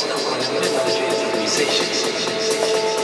It's not one of the technology of improvisation.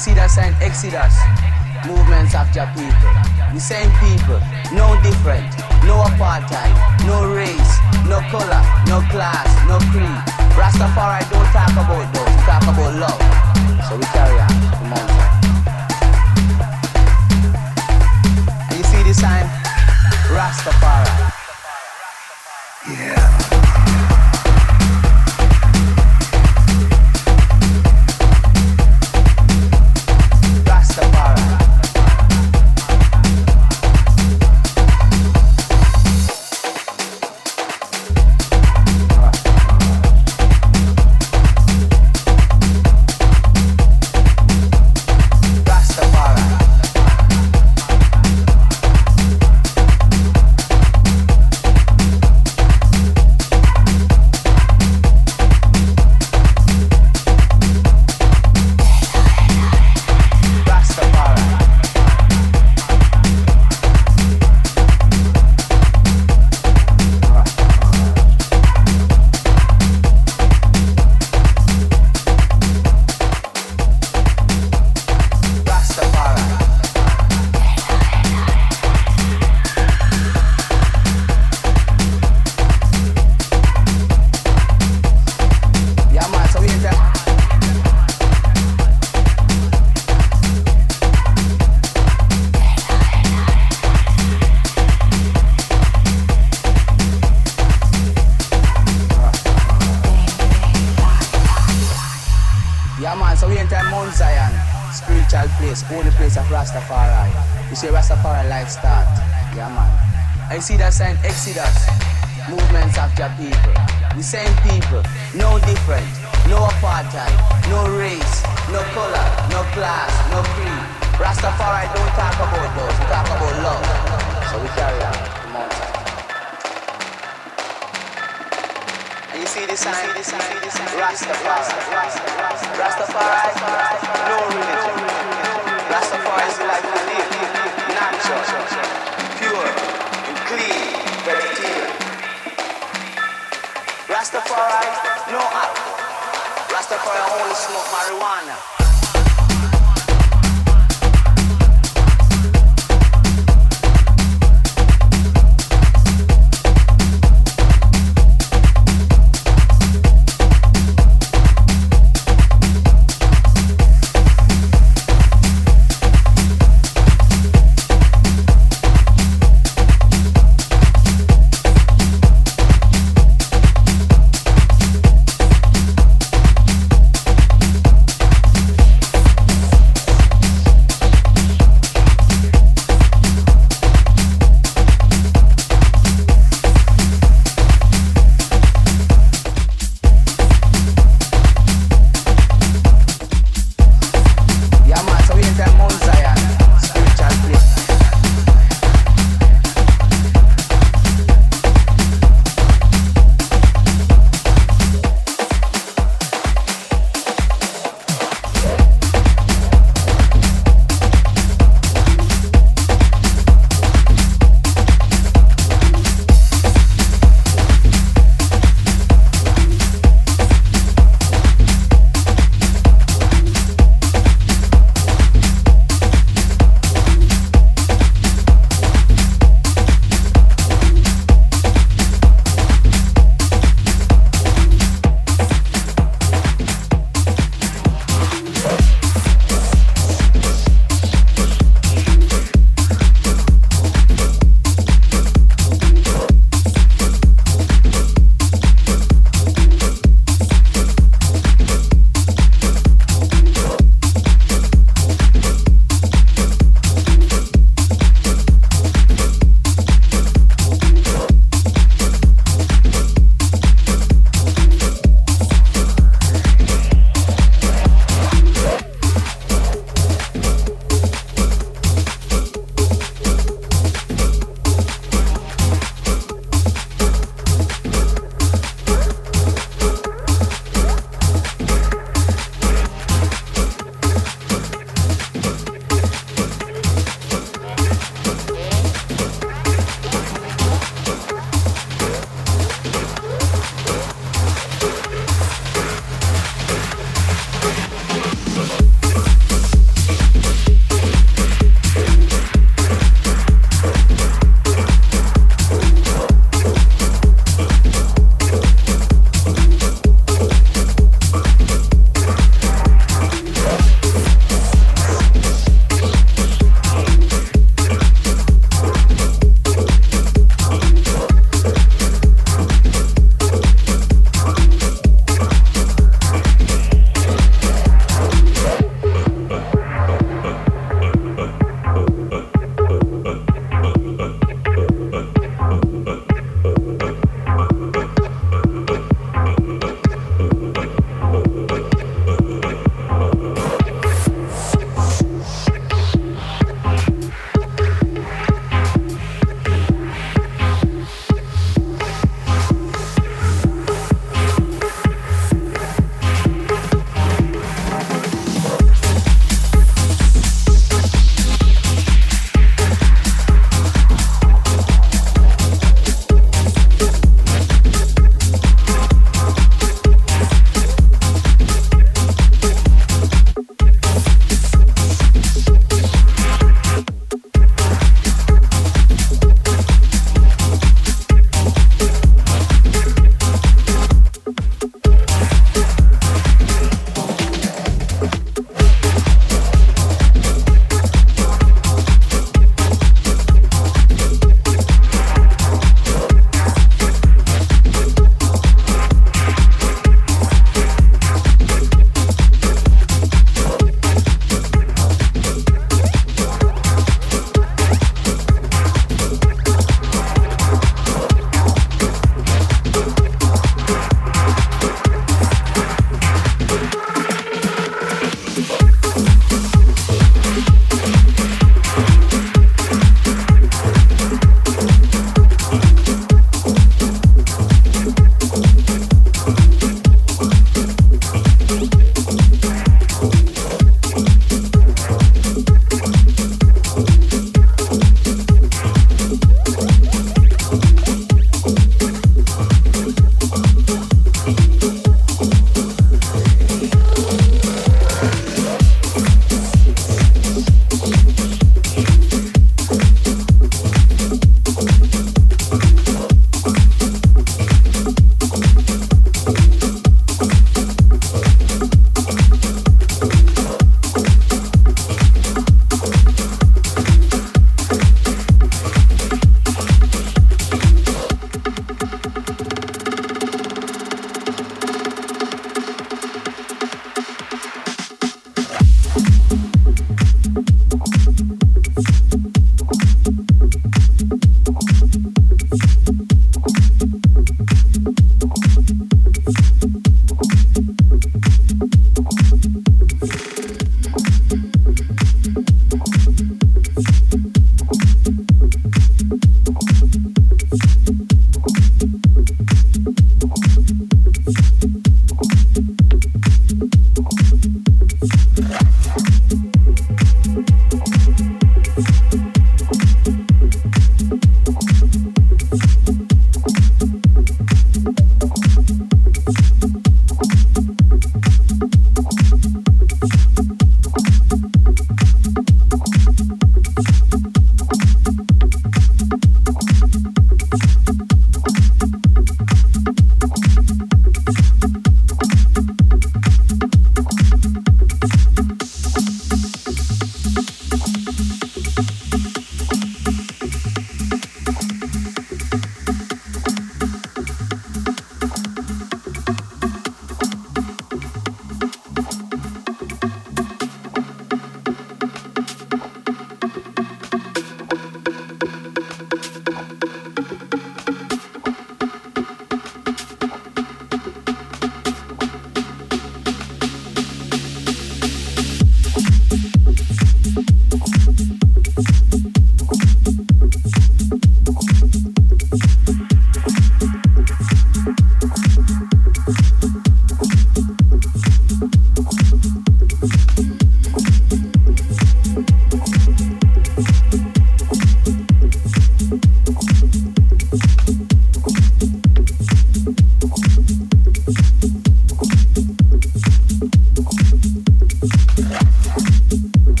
See that sign Exodus, movements of people. The same people, no different, no apartheid, no race, no color, no class, no creed. Rastafari don't talk about those, we talk about love. So we carry on, come on. And you see this sign? Rastafari. Yeah.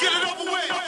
Uh.